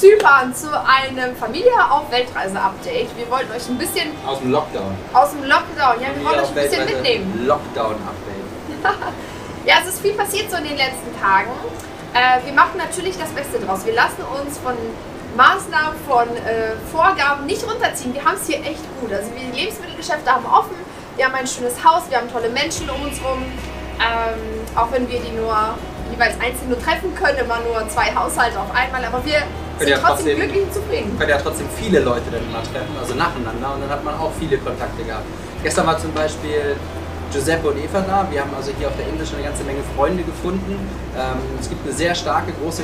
Zypern zu einem Familie auf Weltreise-Update. Wir wollten euch ein bisschen Aus dem Lockdown. aus dem Lockdown, ja, wir wollen euch ein bisschen Weltweite mitnehmen. Lockdown-Update. Ja, es ist viel passiert so in den letzten Tagen. Äh, wir machen natürlich das Beste draus. Wir lassen uns von Maßnahmen, von äh, Vorgaben nicht runterziehen. Wir haben es hier echt gut. Also wir, die Lebensmittelgeschäfte haben offen, wir haben ein schönes Haus, wir haben tolle Menschen um uns rum. Ähm, auch wenn wir die nur jeweils einzeln nur treffen können, immer nur zwei Haushalte auf einmal. Aber wir sind ja trotzdem glücklich und zufrieden. Man kann ja trotzdem viele Leute dann immer treffen, also nacheinander und dann hat man auch viele Kontakte gehabt. Gestern war zum Beispiel Giuseppe und Eva da. Wir haben also hier auf der Insel schon eine ganze Menge Freunde gefunden. Ähm, es gibt eine sehr starke, große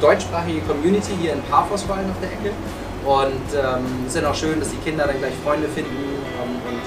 deutschsprachige Community hier in Paphos vor allem auf der Ecke. Und ähm, es ist ja auch schön, dass die Kinder dann gleich Freunde finden. ähm, und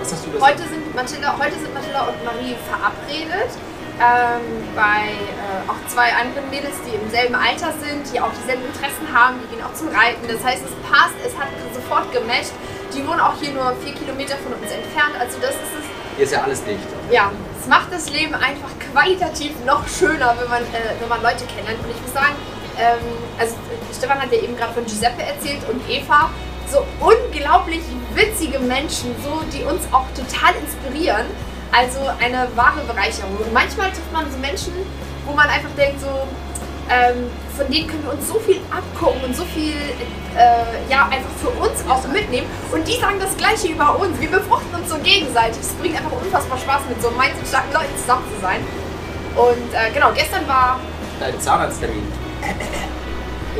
was hast du das? Heute sind Mathilda, heute sind Mathilda und Marie verabredet. Ähm, bei äh, auch zwei anderen Mädels, die im selben Alter sind, die auch dieselben Interessen haben, die gehen auch zum Reiten. Das heißt, es passt, es hat sofort gematcht. Die wohnen auch hier nur vier Kilometer von uns entfernt. Also das ist es, Hier ist ja alles dicht. ja, es macht das Leben einfach qualitativ noch schöner, wenn man, äh, wenn man Leute kennenlernt. Und ich muss sagen, ähm, also Stefan hat ja eben gerade von Giuseppe erzählt und Eva, so unglaublich witzige Menschen, so die uns auch total inspirieren. Also eine wahre Bereicherung. Und manchmal trifft man so Menschen, wo man einfach denkt, so, ähm, von denen können wir uns so viel abgucken und so viel äh, ja, einfach für uns auch mitnehmen. Und die sagen das Gleiche über uns. Wir befruchten uns so gegenseitig. Es bringt einfach unfassbar Spaß, mit so mindset-starken Leuten zusammen zu sein. Und äh, genau, gestern war, Dein Zahnarzttermin.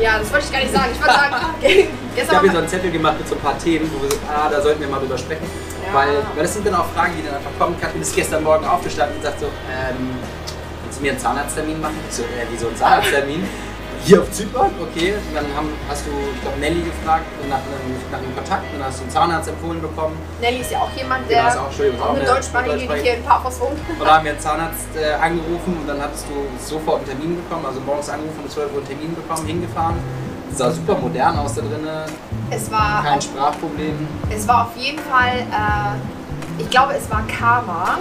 ja, das wollte ich gar nicht sagen. Ich wollte sagen, Ich gestern habe hier so einen Zettel gemacht mit so ein paar Themen, wo wir so, ah, da sollten wir mal drüber sprechen. Weil, weil das sind dann auch Fragen, die dann einfach kommen. Katrin ist gestern Morgen aufgestanden und sagt so, ähm, kannst du mir einen Zahnarzttermin machen? Ich so, äh, wieso einen Zahnarzttermin? Hier auf Zypern? Okay. Und dann haben, hast du, ich glaube, Nelly gefragt nach einem, nach einem Kontakt und dann hast du einen Zahnarzt empfohlen bekommen. Nelly ist ja auch jemand, Genau, der ist auch, auch eine eine Deutschsprachige, die Deutschsprachige. hier in Paphos wohnt. Und da haben wir einen Zahnarzt äh, angerufen und dann hattest du sofort einen Termin bekommen, also morgens angerufen, um 12 Uhr einen Termin bekommen, hingefahren. Sah super modern aus da drinnen, Es war, kein Sprachproblem. es war auf jeden Fall, äh, ich glaube, es war Karma.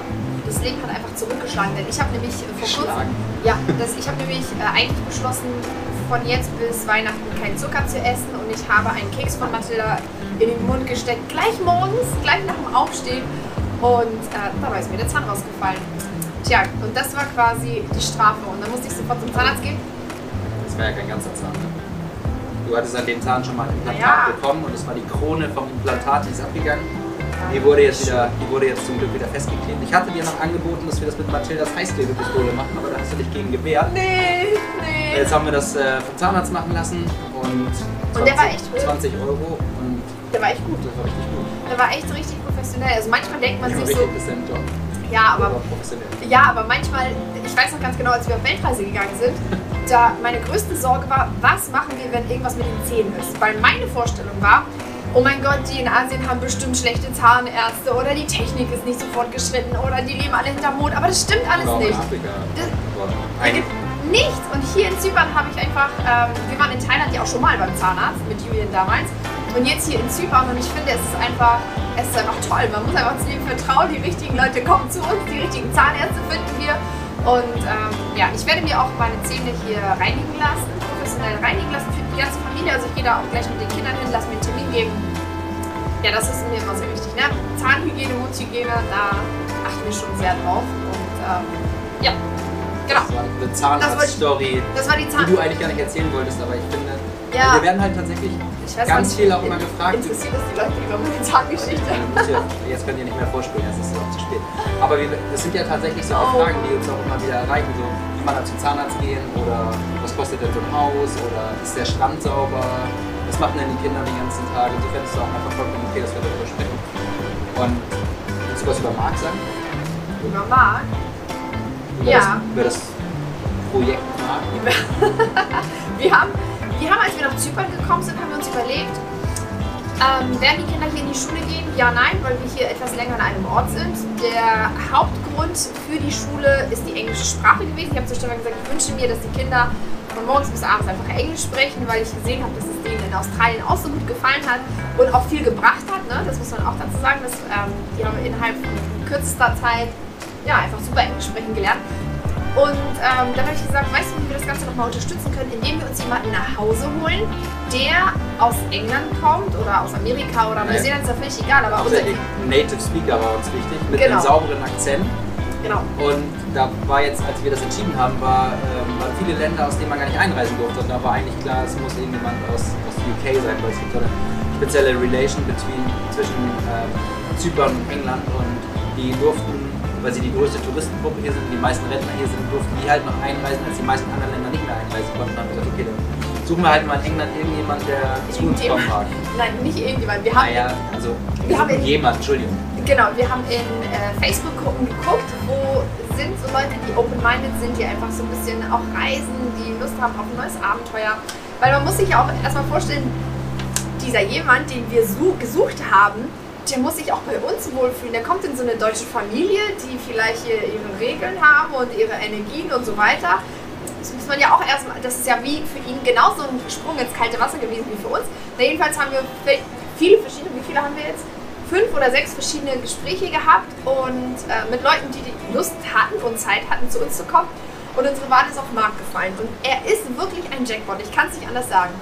Das Leben hat einfach zurückgeschlagen, denn ich habe nämlich vor kurzem, ja, das, ich habe nämlich äh, eigentlich beschlossen, von jetzt bis Weihnachten keinen Zucker zu essen und ich habe einen Keks von Mathilda in den Mund gesteckt, gleich morgens, gleich nach dem Aufstehen und äh, dabei ist mir der Zahn rausgefallen. Tja, und das war quasi die Strafe und dann musste ich sofort zum Zahnarzt gehen. Das war ja kein ganzer Zahn. ne? Du hattest an dem Zahn schon mal ein Implantat Ja. bekommen und es war die Krone vom Implantat, die ist abgegangen. Die wurde, jetzt wieder, die wurde jetzt zum Glück wieder festgeklebt. Ich hatte dir noch angeboten, dass wir das mit Mathildas Heißklebepistole machen, aber da hast du dich gegen gewehrt. Nee, nee. Jetzt haben wir das äh, vom Zahnarzt machen lassen und 20, Und der war echt gut? 20 Euro und Der war echt gut. das war richtig gut. Der war echt richtig professionell. Also manchmal denkt man war sich so, ja, aber. Ja, aber manchmal, ich weiß noch ganz genau, als wir auf Weltreise gegangen sind, da meine größte Sorge war, was machen wir, wenn irgendwas mit den Zähnen ist? Weil meine Vorstellung war, oh mein Gott, die in Asien haben bestimmt schlechte Zahnärzte oder die Technik ist nicht so fortgeschritten oder die leben alle hinterm Mond, aber das stimmt alles auch in nicht. Afrika. Das- Da gibt nichts. Und hier in Zypern habe ich einfach, ähm, wir waren in Thailand ja auch schon mal beim Zahnarzt mit Julian damals. Und jetzt hier in Zypern und ich finde, es ist einfach, es ist einfach toll. Man muss einfach zu dem vertrauen, die richtigen Leute kommen zu uns, die richtigen Zahnärzte finden wir. Und ähm, ja, ich werde mir auch meine Zähne hier reinigen lassen, professionell reinigen lassen für die ganze Familie. Also ich gehe da auch gleich mit den Kindern hin, lasse mir einen Termin geben. Ja, das ist mir immer sehr wichtig. Ne? Zahnhygiene, Mundhygiene, da achten wir schon sehr drauf. Und ähm, ja, genau. Das war eine Zahnarzt-Story, Das war die die Zahn. du eigentlich gar nicht erzählen wolltest, aber ich finde, Ja. wir werden halt tatsächlich Ich weiß ganz viel auch immer gefragt. Interessiert das die Leute über meine Zahngeschichte? Jetzt könnt ihr nicht mehr vorspielen, es ist auch zu spät. Aber wir, das sind ja tatsächlich so auch. Fragen, die uns auch immer wieder erreichen. So, kann man da zum Zahnarzt gehen oder was kostet denn so ein Haus oder ist der Strand sauber? Was machen denn die Kinder den ganzen Tag? Insofern ist es auch einfach vollkommen okay, dass wir darüber sprechen. Und willst du was über Marc sagen? Über Marc? Über, Ja. das, über das Projekt Marc? Wir haben, wir haben, als wir nach Zypern gekommen sind, haben wir uns überlegt, ähm, werden die Kinder hier in die Schule gehen? Ja, nein, weil wir hier etwas länger an einem Ort sind. Der Hauptgrund für die Schule ist die englische Sprache gewesen. Ich habe zu Stefan gesagt, ich wünsche mir, dass die Kinder von morgens bis abends einfach Englisch sprechen, weil ich gesehen habe, dass es denen in Australien auch so gut gefallen hat und auch viel gebracht hat. Ne? Das muss man auch dazu sagen. Dass, ähm, die haben innerhalb von kürzester Zeit ja, einfach super Englisch sprechen gelernt. Und ähm, dann habe ich gesagt, weißt du, wie wir das Ganze nochmal unterstützen können, indem wir uns jemanden nach Hause holen, der aus England kommt oder aus Amerika oder Neuseeland, ist ja völlig egal, aber Hauptsächlich Native Speaker war uns wichtig, mit Genau. einem sauberen Akzent. genau, Und da war jetzt, als wir das entschieden haben, war, ähm, waren viele Länder, aus denen man gar nicht einreisen durfte. Und da war eigentlich klar, es muss irgendjemand aus, aus UK sein, weil es gibt so eine spezielle Relation between, zwischen ähm, Zypern und England. Und die durften, weil sie die größte Touristengruppe hier sind, die meisten Rentner hier sind, durften die halt noch einreisen, als die meisten anderen Länder nicht mehr einreisen konnten. Dann haben wir gesagt, okay, dann suchen wir halt mal in England irgendjemand, der zu uns kommen mag. nein, nicht irgendjemand. Wir haben, Naja, also Wir haben in- jemand, Entschuldigung. genau, wir haben in äh, Facebook-Gruppen geguckt, wo sind so Leute, die open-minded sind, die einfach so ein bisschen auch reisen, die Lust haben auf ein neues Abenteuer. Weil man muss sich ja auch erstmal vorstellen, dieser jemand, den wir su gesucht haben, der muss sich auch bei uns wohlfühlen. Der kommt in so eine deutsche Familie, die vielleicht hier ihre Regeln haben und ihre Energien und so weiter. Das muss man ja auch erstmal, das ist ja wie für ihn genauso ein Sprung ins kalte Wasser gewesen wie für uns. Na, jedenfalls haben wir viele verschiedene, wie viele haben wir jetzt? Fünf oder sechs verschiedene Gespräche gehabt und äh, mit Leuten, die die Lust hatten und Zeit hatten, zu uns zu kommen. Und unsere Wahl ist auf Marc gefallen. Und er ist wirklich ein Jackpot, ich kann es nicht anders sagen.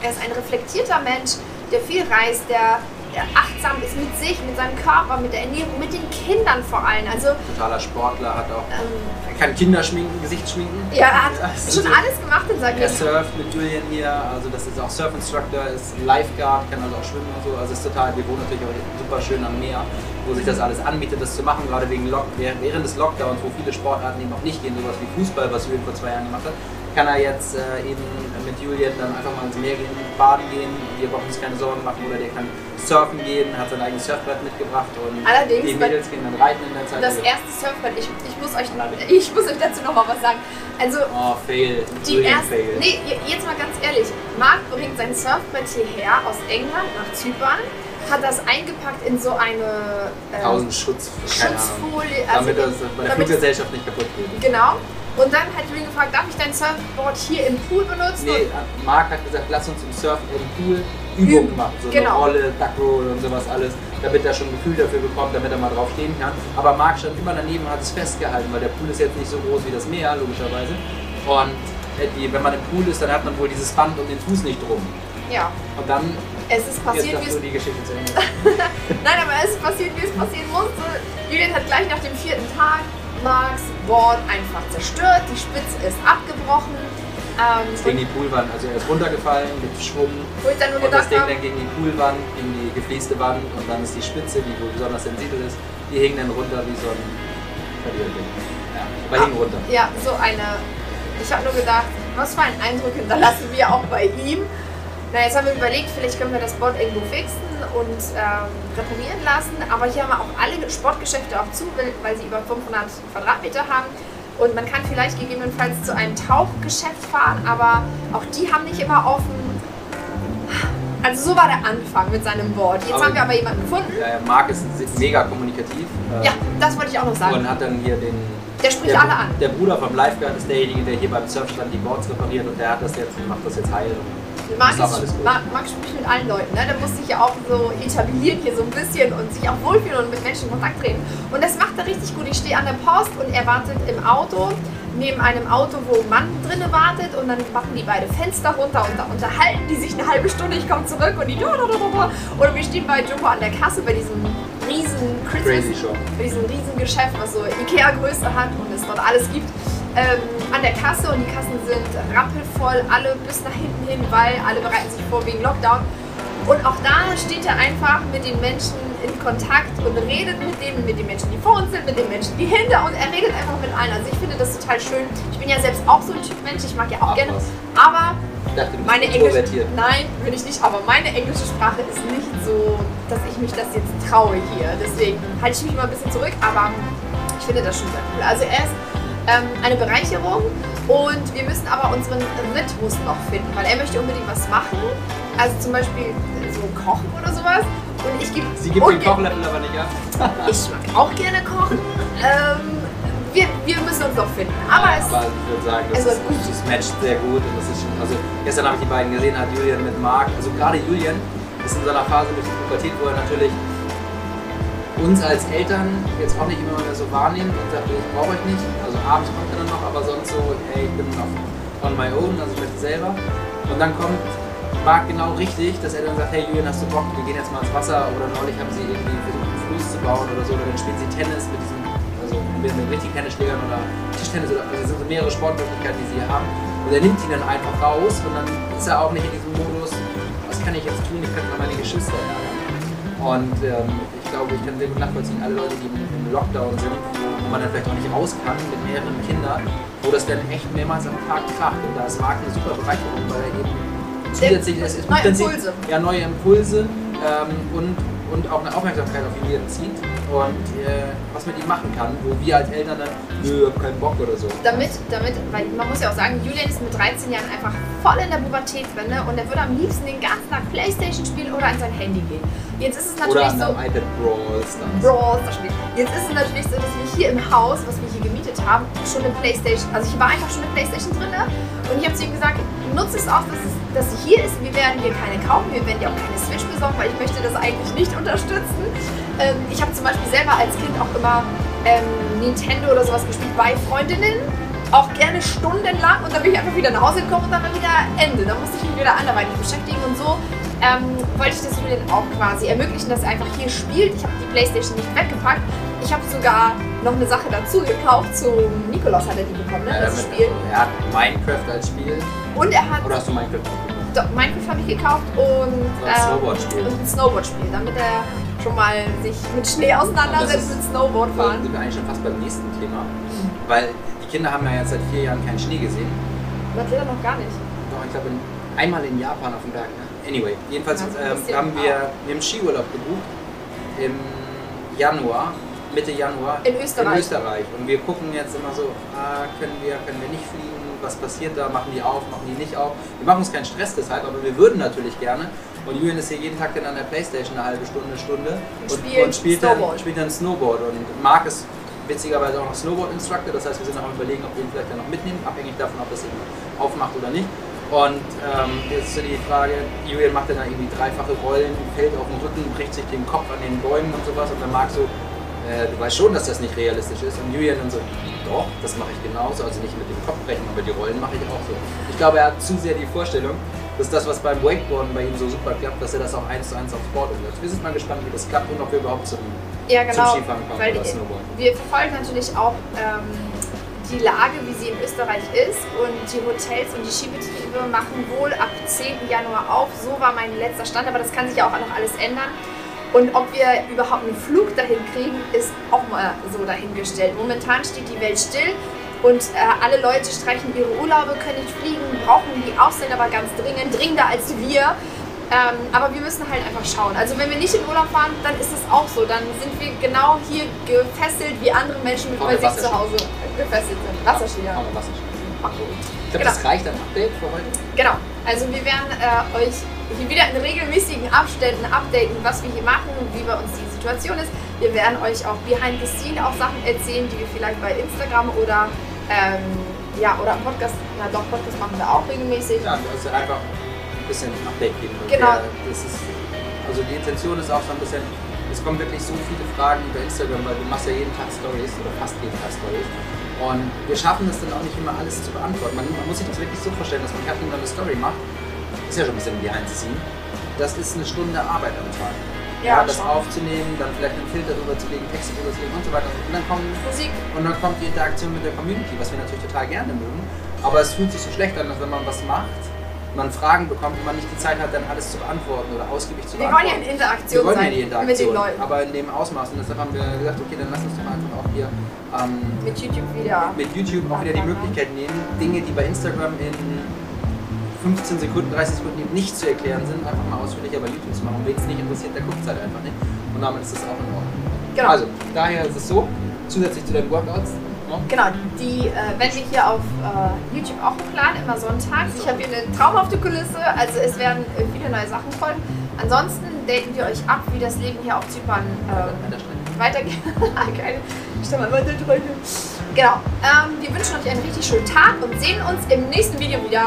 Er ist ein reflektierter Mensch, der viel reist, der achtsam ist mit sich, mit seinem Körper, mit der Ernährung, mit den Kindern vor allem. Also, Totaler Sportler, hat auch ähm, Er kann Kinder schminken, Gesicht schminken. ja, er hat also schon alles gemacht in seinem Er Leben. surft mit Julian hier, also das ist auch Surf-Instructor, ist Lifeguard, kann also auch schwimmen und so. Also ist total, wir wohnen natürlich auch super schön am Meer, wo sich das alles anbietet, das zu machen, gerade wegen Lock, während des Lockdowns, wo viele Sportarten eben auch nicht gehen, sowas wie Fußball, was Julian vor zwei Jahren gemacht hat, kann er jetzt äh, eben mit Julian dann einfach mal ins Meer gehen, baden gehen, wir brauchen uns keine Sorgen machen oder der kann surfen gehen, hat sein eigenes Surfbrett mitgebracht und Allerdings, die Mädels gehen dann reiten in der Zeit. Das Also- erste Surfbrett, ich, ich, muss euch, ich muss euch dazu noch mal was sagen. Also, Oh, fail. die Julian erste, fail. nee, jetzt mal ganz ehrlich, Marc bringt sein Surfbrett hierher aus England nach Zypern, hat das eingepackt in so eine äh, 1000 Schutz. Schutzfolie. also Damit das bei der damit- Fluggesellschaft nicht kaputt geht. Genau. Und dann hat Julian gefragt, darf ich dein Surfboard hier im Pool benutzen? Nee, Marc hat gesagt, lass uns im Surfen im Pool Übungen Üben, machen. So genau. eine Rolle, Duckroll und sowas alles, damit er schon ein Gefühl dafür bekommt, damit er mal drauf stehen kann. Aber Marc stand immer daneben und hat es festgehalten, weil der Pool ist jetzt nicht so groß wie das Meer, logischerweise. Und äh, die, wenn man im Pool ist, dann hat man wohl dieses Band um den Fuß nicht drum. Ja, Und dann es ist passiert, wie es die Geschichte zu Ende. Nein, aber es ist passiert, wie es passieren musste. Julian hat gleich nach dem vierten Tag Marks Board einfach zerstört. Die Spitze ist abgebrochen. Ähm, gegen die Poolwand, also er ist runtergefallen mit Schwung. wo ich dann nur Und das gedacht Ding dann gegen die Poolwand, gegen die geflieste Wand und dann ist die Spitze, die wohl besonders sensibel ist, die hing dann runter wie so ein Verliererding. Ja, aber hing runter. ja, so eine. Ich habe nur gedacht, was für einen Eindruck hinterlassen wir auch bei ihm. Na, jetzt haben wir überlegt, vielleicht können wir das Board irgendwo fixen und ähm, reparieren lassen. Aber hier haben wir auch alle Sportgeschäfte auch zu, weil sie über 500 Quadratmeter haben. Und man kann vielleicht gegebenenfalls zu einem Tauchgeschäft fahren, aber auch die haben nicht immer offen. Also so war der Anfang mit seinem Board. Jetzt Aber- haben wir aber jemanden gefunden. Ja, Marc ist mega kommunikativ. äh, Ja, das wollte ich auch noch sagen. Und hat dann hier den. Der spricht der, alle an. Der Bruder vom Lifeguard ist derjenige, der hier beim Surfstand die Boards repariert und der hat das jetzt und macht das jetzt heil. Marc, Marc spricht mit allen Leuten. Ne? Der muss sich ja auch so etablieren hier so ein bisschen und sich auch wohlfühlen und mit Menschen in Kontakt treten. Und das macht er richtig gut. Ich stehe an der Post und er wartet im Auto, neben einem Auto, wo ein Mann drinne wartet und dann machen die beide Fenster runter und da unterhalten die sich eine halbe Stunde. Ich komme zurück und die. Oder wir stehen bei Jumbo an der Kasse bei diesem riesen Crazy Christmas Shop. diesem riesen Geschäft, was so Ikea-Größe hat und es dort alles gibt, ähm, an der Kasse und die Kassen sind rappelvoll, alle bis nach hinten hin, weil alle bereiten sich vor wegen Lockdown. Und auch da steht er einfach mit den Menschen in Kontakt und redet mit denen, mit den Menschen, die vor uns sind, mit den Menschen, die hinter uns. Er redet einfach mit allen. Also ich finde das total schön. Ich bin ja selbst auch so ein Typ Mensch, ich mag ja auch Ach gerne. was. Aber dachte, meine englische, nein, bin ich nicht, aber meine englische Sprache ist nicht so, dass ich mich das jetzt traue hier. Deswegen halte ich mich mal ein bisschen zurück, aber ich finde das schon sehr cool. Also er ist ähm, eine Bereicherung und wir müssen aber unseren Rhythmus noch finden, weil er möchte unbedingt was machen. Also zum Beispiel so kochen oder sowas. Und ich gebe Sie gibt den Kochlöffel aber nicht ab. Ich mag auch gerne kochen. Ähm, wir, wir müssen uns noch finden. Aber es aber ich würde sagen, das, es ist, wird gut. das matcht sehr gut. Und das ist schon, also gestern habe ich die beiden gesehen, hat Julian mit Marc, also gerade Julian ist in so einer Phase durch die Pubertät, wo er natürlich uns als Eltern jetzt auch nicht immer mehr so wahrnehmen und sagt, ich brauche euch nicht. Also abends kommt er dann noch, aber sonst so, hey, ich bin auf, on my own, also ich möchte selber. Und dann kommt Marc genau richtig, dass er dann sagt, hey Julian, hast du Bock, wir gehen jetzt mal ins Wasser oder neulich haben sie irgendwie versucht, einen Fluss zu bauen oder so, oder dann spielen sie Tennis mit diesem, also mit, mit richtigen Tennisschlägern oder Tischtennis oder also es sind so mehrere Sportmöglichkeiten, die sie hier haben. Und er nimmt ihn dann einfach raus und dann ist er auch nicht in diesem Modus, was kann ich jetzt tun, ich könnte mal meine Geschwister ärgern. Und ähm, ich glaube, ich kann sehr gut nachvollziehen, alle Leute, die im Lockdown sind, wo man dann vielleicht auch nicht raus kann mit mehreren Kindern, wo das dann echt mehrmals am Tag kracht. Und da ist Marc eine super Bereicherung, weil er eben zusätzlich es ist neue Impulse. Ja, neue Impulse ähm, und, und auch eine Aufmerksamkeit auf ihn zieht und äh, was mit ihm machen kann, wo wir als Eltern dann, nö, hab keinen Bock oder so. Damit, damit, weil man muss ja auch sagen, Julian ist mit 13 Jahren einfach voll in der Pubertät drin ne? und er würde am liebsten den ganzen Tag Playstation spielen oder an sein Handy gehen. Jetzt ist es natürlich oder an so. iPad Brawl Stars. Brawl Stars spielen. Jetzt ist es natürlich so, dass wir hier im Haus, was wir hier gemietet haben, schon eine Playstation, also hier war einfach schon eine Playstation drin ne? und ich habe zu ihm gesagt, nutze es auch, dass, es, dass sie hier ist. Wir werden hier keine kaufen, wir werden dir auch keine Switch besorgen, weil ich möchte das eigentlich nicht unterstützen. Ähm, ich habe zum Beispiel selber als Kind auch immer ähm, Nintendo oder sowas gespielt bei Freundinnen. Auch gerne stundenlang und dann bin ich einfach wieder nach Hause gekommen und dann war wieder Ende. Dann musste ich mich wieder anderweitig beschäftigen und so ähm, wollte ich das Julian auch quasi ermöglichen, dass er einfach hier spielt. Ich habe die Playstation nicht weggepackt. Ich habe sogar noch eine Sache dazu gekauft. Zum Nikolaus hat er die bekommen, ne? Ja, das Spiel. Er hat Minecraft als Spiel. Und er hat Oder hast du Minecraft? Doch, Minecraft habe ich gekauft und, So ein Snowboard-Spiel. und ein Snowboard-Spiel, damit er schon mal sich mit Schnee auseinandersetzt, mit Snowboard Da fahren. sind wir eigentlich schon fast beim nächsten Thema. Weil die Kinder haben ja jetzt seit vier Jahren keinen Schnee gesehen. Er noch gar nicht. Doch, ich glaube in- einmal in Japan auf dem Berg. Ne? Anyway, jedenfalls bisschen, haben wir wir haben Skiurlaub gebucht im Januar, Mitte Januar In Österreich. in Österreich. Und wir gucken jetzt immer so, ah, können wir, können wir nicht fliegen, was passiert da, machen die auf, machen die nicht auf. Wir machen uns keinen Stress deshalb, aber wir würden natürlich gerne. Und Julian ist hier jeden Tag dann an der Playstation eine halbe Stunde, Stunde Und spielt spielt, Snowboard. Dann, spielt dann Snowboard. Und Marc ist witzigerweise auch noch Snowboard-Instructor, das heißt, wir sind noch am überlegen, ob wir ihn vielleicht dann noch mitnehmen, abhängig davon, ob das eben aufmacht oder nicht. Und ähm, jetzt ist so die Frage, Julian macht dann da irgendwie dreifache Rollen, fällt auf den Rücken, bricht sich den Kopf an den Bäumen und sowas und dann Marc so, äh, du weißt schon, dass das nicht realistisch ist. Und Julian dann so, doch, das mache ich genauso, also nicht mit dem Kopf brechen, aber die Rollen mache ich auch so. Ich glaube, er hat zu sehr die Vorstellung, dass das, was beim Wakeboarden bei ihm so super klappt, dass er das auch eins zu eins aufs Board umsetzt. Wir sind mal gespannt, wie das klappt und ob wir überhaupt zum Ja, genau. Zum Skifahren kommen weil wir verfolgen natürlich auch ähm, die Lage, wie sie in Österreich ist. Und die Hotels und die Skibetriebe machen wohl ab 10. Januar auf. So war mein letzter Stand, aber das kann sich ja auch noch alles ändern. Und ob wir überhaupt einen Flug dahin kriegen, ist auch mal so dahingestellt. Momentan steht die Welt still und äh, alle Leute streichen ihre Urlaube, können nicht fliegen, brauchen die Ausländer aber ganz dringend, dringender als wir. Ähm, aber wir müssen halt einfach schauen. Also wenn wir nicht in Urlaub fahren, dann ist es auch so. Dann sind wir genau hier gefesselt, wie andere Menschen Fahren bei sich zu Hause gefesselt sind. Wasserski, ja. Ich glaube, Genau. das reicht ein Update für heute. Genau. Also wir werden äh, euch hier wieder in regelmäßigen Abständen updaten, was wir hier machen und wie bei uns die Situation ist. Wir werden euch auch behind the scene auch Sachen erzählen, die wir vielleicht bei Instagram oder ähm, ja oder Podcast, na doch Podcast machen wir auch regelmäßig. Ja, also einfach ein bisschen Update geben. Genau. Das ist, also die Intention ist auch so ein bisschen, es kommen wirklich so viele Fragen über Instagram, weil du machst ja jeden Tag Stories oder fast jeden Tag Stories. Und wir schaffen es dann auch nicht immer alles zu beantworten. Man, man muss sich das wirklich so vorstellen, dass man Katrin dann eine Story macht, ist ja schon ein bisschen behind the scene. Das ist eine Stunde Arbeit am Tag. Ja, das schon. aufzunehmen, dann vielleicht einen Filter drüber zu legen, Texte drüber zu legen und so weiter. Und dann kommen Musik. und dann kommt die Interaktion mit der Community, was wir natürlich total gerne mögen. Aber es fühlt sich so schlecht an, dass wenn man was macht, man Fragen bekommt und man nicht die Zeit hat, dann alles zu beantworten oder ausgiebig zu Wir wollen ja beantworten. in Interaktion wir wollen sein ja die mit den Interaktion, Leuten. aber in dem Ausmaß. Und deshalb haben wir gesagt, okay, dann lass uns doch einfach auch hier ähm, Mit YouTube wieder. mit YouTube auch wieder die Möglichkeit nehmen, Dinge, die bei Instagram in 15 Sekunden, 30 Sekunden eben nicht zu erklären sind, einfach mal ausführlicher bei YouTube zu machen. Wen es nicht interessiert, der guckt es halt einfach nicht. Und damit ist das auch in Ordnung. Genau. Also, daher ist es so, zusätzlich zu den Workouts, ne? Genau, die äh, werden wir hier auf äh, YouTube auch hochladen, immer sonntags. Ich habe hier eine traumhafte Kulisse, also es werden äh, viele neue Sachen folgen. Ansonsten daten wir euch ab, wie das Leben hier auf Zypern äh, weitergeht. Geil. Stell mal weiter. Genau. Ähm, wir wünschen euch einen richtig schönen Tag und sehen uns im nächsten Video wieder.